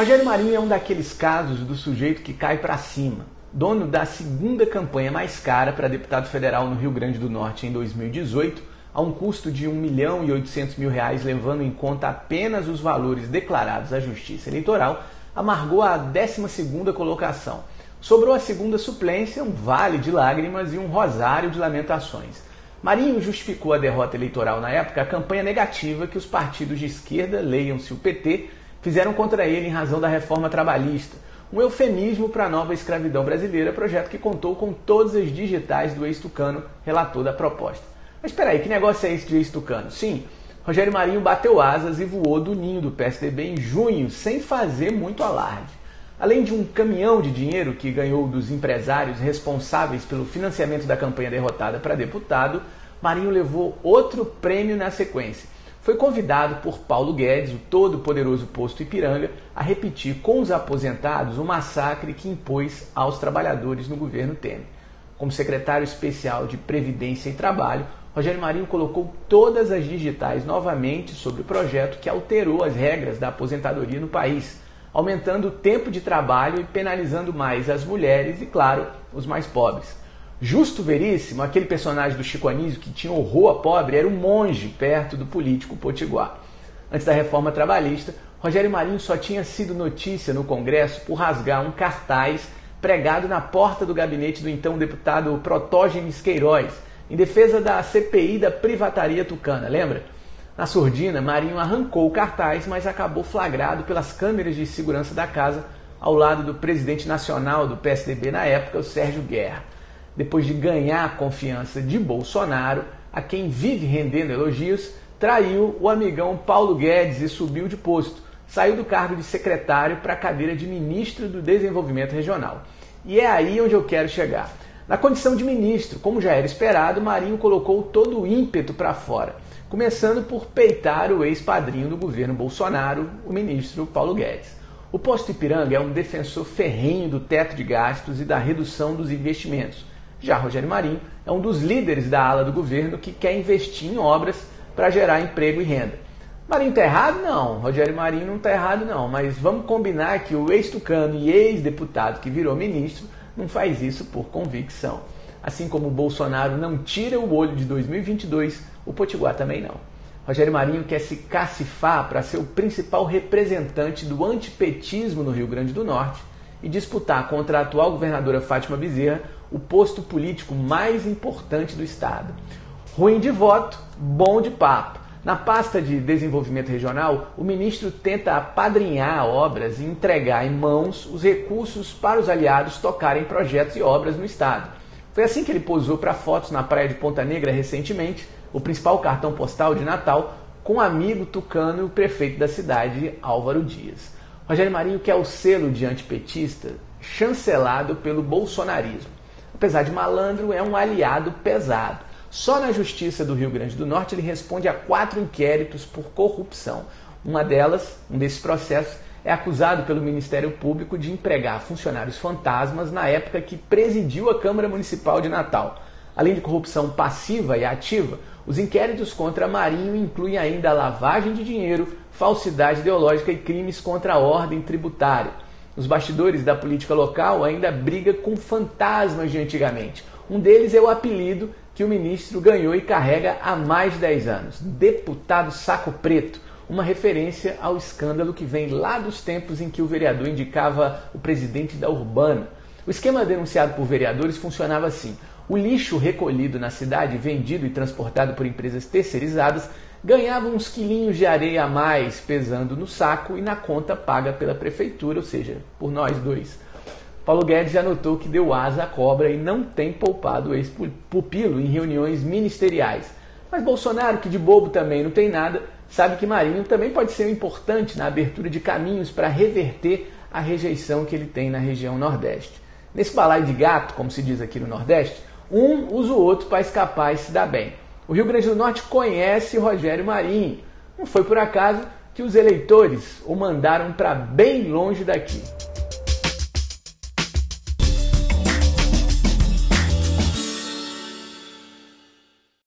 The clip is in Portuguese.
Rogério Marinho é um daqueles casos do sujeito que cai para cima. Dono da segunda campanha mais cara para deputado federal no Rio Grande do Norte em 2018, a um custo de 1 milhão e 800 mil reais, levando em conta apenas os valores declarados à Justiça Eleitoral, amargou a 12ª colocação. Sobrou a segunda suplência, um vale de lágrimas e um rosário de lamentações. Marinho justificou a derrota eleitoral na época a campanha negativa que os partidos de esquerda, leiam-se o PT, fizeram contra ele em razão da reforma trabalhista, um eufemismo para a nova escravidão brasileira, projeto que contou com todas as digitais do ex-tucano, relator da proposta. Mas espera aí, que negócio é esse de ex-tucano? Sim, Rogério Marinho bateu asas e voou do ninho do PSDB em junho, sem fazer muito alarde. Além de um caminhão de dinheiro que ganhou dos empresários responsáveis pelo financiamento da campanha derrotada para deputado, Marinho levou outro prêmio na sequência foi convidado por Paulo Guedes, o todo-poderoso posto Ipiranga, a repetir com os aposentados o massacre que impôs aos trabalhadores no governo Temer. Como secretário especial de Previdência e Trabalho, Rogério Marinho colocou todas as digitais novamente sobre o projeto que alterou as regras da aposentadoria no país, aumentando o tempo de trabalho e penalizando mais as mulheres e, claro, os mais pobres. Justo Veríssimo, aquele personagem do Chico Anísio que tinha horror a pobre, era um monge perto do político potiguar. Antes da reforma trabalhista, Rogério Marinho só tinha sido notícia no Congresso por rasgar um cartaz pregado na porta do gabinete do então deputado Protógenes Queiroz, em defesa da CPI da privataria tucana, lembra? Na surdina, Marinho arrancou o cartaz, mas acabou flagrado pelas câmeras de segurança da casa ao lado do presidente nacional do PSDB na época, o Sérgio Guerra depois de ganhar a confiança de Bolsonaro, a quem vive rendendo elogios, traiu o amigão Paulo Guedes e subiu de posto. Saiu do cargo de secretário para a cadeira de ministro do Desenvolvimento Regional. E é aí onde eu quero chegar. Na condição de ministro, como já era esperado, Marinho colocou todo o ímpeto para fora, começando por peitar o ex-padrinho do governo Bolsonaro, o ministro Paulo Guedes. O posto Ipiranga é um defensor ferrenho do teto de gastos e da redução dos investimentos já Rogério Marinho é um dos líderes da ala do governo que quer investir em obras para gerar emprego e renda. Marinho está errado? Não. Rogério Marinho não está errado, não. Mas vamos combinar que o ex-tucano e ex-deputado que virou ministro não faz isso por convicção. Assim como o Bolsonaro não tira o olho de 2022, o Potiguar também não. Rogério Marinho quer se cacifar para ser o principal representante do antipetismo no Rio Grande do Norte e disputar contra a atual governadora Fátima Bezerra o posto político mais importante do Estado. Ruim de voto, bom de papo. Na pasta de desenvolvimento regional, o ministro tenta apadrinhar obras e entregar em mãos os recursos para os aliados tocarem projetos e obras no Estado. Foi assim que ele posou para fotos na praia de Ponta Negra recentemente, o principal cartão postal de Natal, com o amigo tucano e o prefeito da cidade, Álvaro Dias. Rogério Marinho quer o selo de antipetista chancelado pelo bolsonarismo apesar de malandro, é um aliado pesado. Só na Justiça do Rio Grande do Norte ele responde a quatro inquéritos por corrupção. Uma delas, um desses processos, é acusado pelo Ministério Público de empregar funcionários fantasmas na época que presidiu a Câmara Municipal de Natal. Além de corrupção passiva e ativa, os inquéritos contra Marinho incluem ainda lavagem de dinheiro, falsidade ideológica e crimes contra a ordem tributária. Os bastidores da política local ainda briga com fantasmas de antigamente. Um deles é o apelido que o ministro ganhou e carrega há mais de 10 anos: Deputado Saco Preto, uma referência ao escândalo que vem lá dos tempos em que o vereador indicava o presidente da Urbana. O esquema denunciado por vereadores funcionava assim: o lixo recolhido na cidade, vendido e transportado por empresas terceirizadas, ganhava uns quilinhos de areia a mais pesando no saco e na conta paga pela prefeitura, ou seja, por nós dois. Paulo Guedes já notou que deu asa à cobra e não tem poupado o ex-pupilo em reuniões ministeriais. Mas Bolsonaro, que de bobo também não tem nada, sabe que Marinho também pode ser importante na abertura de caminhos para reverter a rejeição que ele tem na região Nordeste. Nesse balaio de gato, como se diz aqui no Nordeste, um usa o outro para escapar e se dar bem. O Rio Grande do Norte conhece Rogério Marinho. Não foi por acaso que os eleitores o mandaram para bem longe daqui.